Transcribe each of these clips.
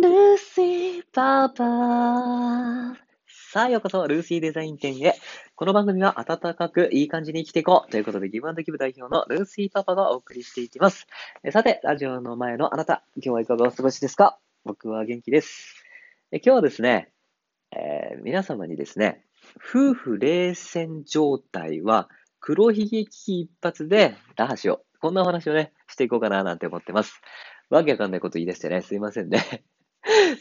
ルーシーパパ。さあ、ようこそ、ルーシーデザイン店へ。この番組は温かくいい感じに生きていこうということで、ギブアンドギブ代表のルーシーパパがお送りしていきます。さて、ラジオの前のあなた、今日はいかがお過ごしですか？僕は元気です。今日はですね、えー、皆様にですね、夫婦冷戦状態は黒ひげ危機一発で打破しよう。こんなお話をね、していこうかななんて思ってます。わけわかんないこと言い出してね、すいませんね。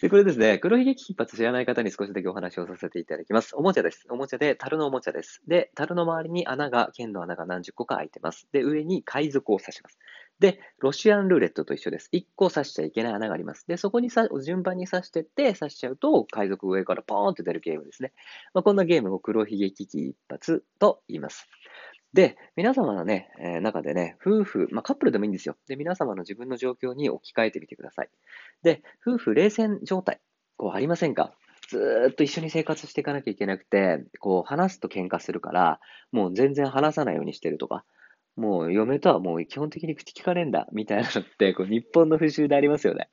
で、これですね、黒ひげ危機一発知らない方に少しだけお話をさせていただきます。おもちゃです。おもちゃで、樽のおもちゃです。で、樽の周りに穴が、剣の穴が何十個か開いてます。で、上に海賊を刺します。で、ロシアンルーレットと一緒です。1個刺しちゃいけない穴があります。で、そこにさ順番に刺してって、刺しちゃうと、海賊上からポーンって出るゲームですね。まあ、こんなゲームを黒ひげ危機一発と言います。で、皆様のね、えー、中でね、夫婦、まあ、カップルでもいいんですよ。で、皆様の自分の状況に置き換えてみてください。で、夫婦冷戦状態、こうありませんか？ずっと一緒に生活していかなきゃいけなくて、こう話すと喧嘩するから、もう全然話さないようにしてるとか、もう嫁とはもう基本的に口聞かれんだ、みたいなのって、こう日本の風習でありますよね。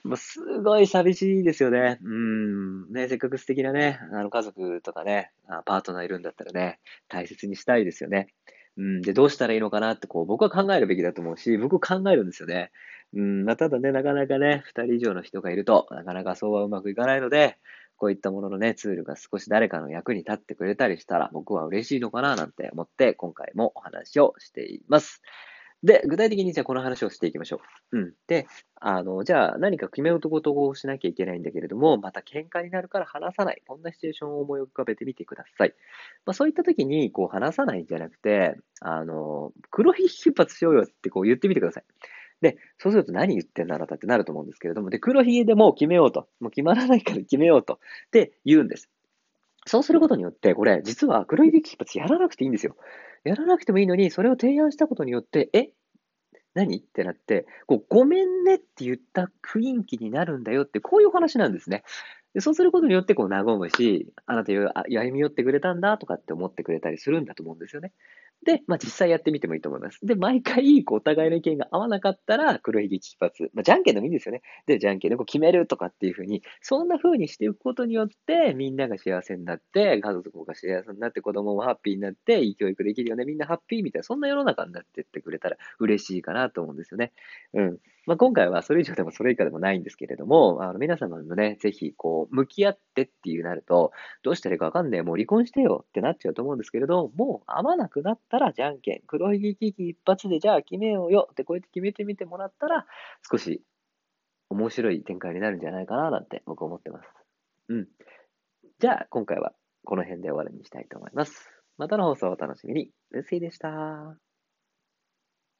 もうすごい寂しいですよね。うん。ね、せっかく素敵なね、あの家族とかね、パートナーいるんだったらね、大切にしたいですよね。うん。で、どうしたらいいのかなって、こう、僕は考えるべきだと思うし、僕考えるんですよね。うん。まあ、ただね、なかなかね、二人以上の人がいると、なかなかそうはうまくいかないので、こういったもののね、ツールが少し誰かの役に立ってくれたりしたら、僕は嬉しいのかななんて思って、今回もお話をしています。で、具体的にじゃあこの話をしていきましょう。うん。で、あの、じゃあ何か決め事をしなきゃいけないんだけれども、また喧嘩になるから話さない。こんなシチュエーションを思い浮かべてみてください。まあそういった時に、こう話さないんじゃなくて、あの、黒ひ出発しようよってこう言ってみてください。で、そうすると何言ってんだあなたってなると思うんですけれども、で、黒ひげでもう決めようと。もう決まらないから決めようと。って言うんです。そうすることによって、これ、実は黒ひげ危機一発やらなくていいんですよ。やらなくてもいいのに、それを提案したことによって、え何？ってなって、こう、ごめんねって言った雰囲気になるんだよって、こういう話なんですね。でそうすることによって、こう、和むし、あなた歩み寄ってくれたんだとかって思ってくれたりするんだと思うんですよね。で、まあ、実際やってみてもいいと思います。で、毎回、こう、お互いの意見が合わなかったら、黒ひげ一発。まあ、じゃんけんでもいいんですよね。で、じゃんけんでこう決めるとかっていうふうに、そんな風にしていくことによって、みんなが幸せになって、家族が幸せになって、子供もハッピーになって、いい教育できるよね。みんなハッピーみたいな、そんな世の中になってってくれたら嬉しいかなと思うんですよね。うん。まあ、今回はそれ以上でもそれ以下でもないんですけれども、あの皆様もね、ぜひこう、向き合ってっていうなると、どうしたらいいかわかんねえ、もう離婚してよってなっちゃうと思うんですけれど、もう合わなくなったらじゃんけん、黒ひげ危機一発でじゃあ決めようよってこうやって決めてみてもらったら、少し面白い展開になるんじゃないかななんて僕思ってます。うん。じゃあ今回はこの辺で終わりにしたいと思います。またの放送をお楽しみに。ルーシーでした。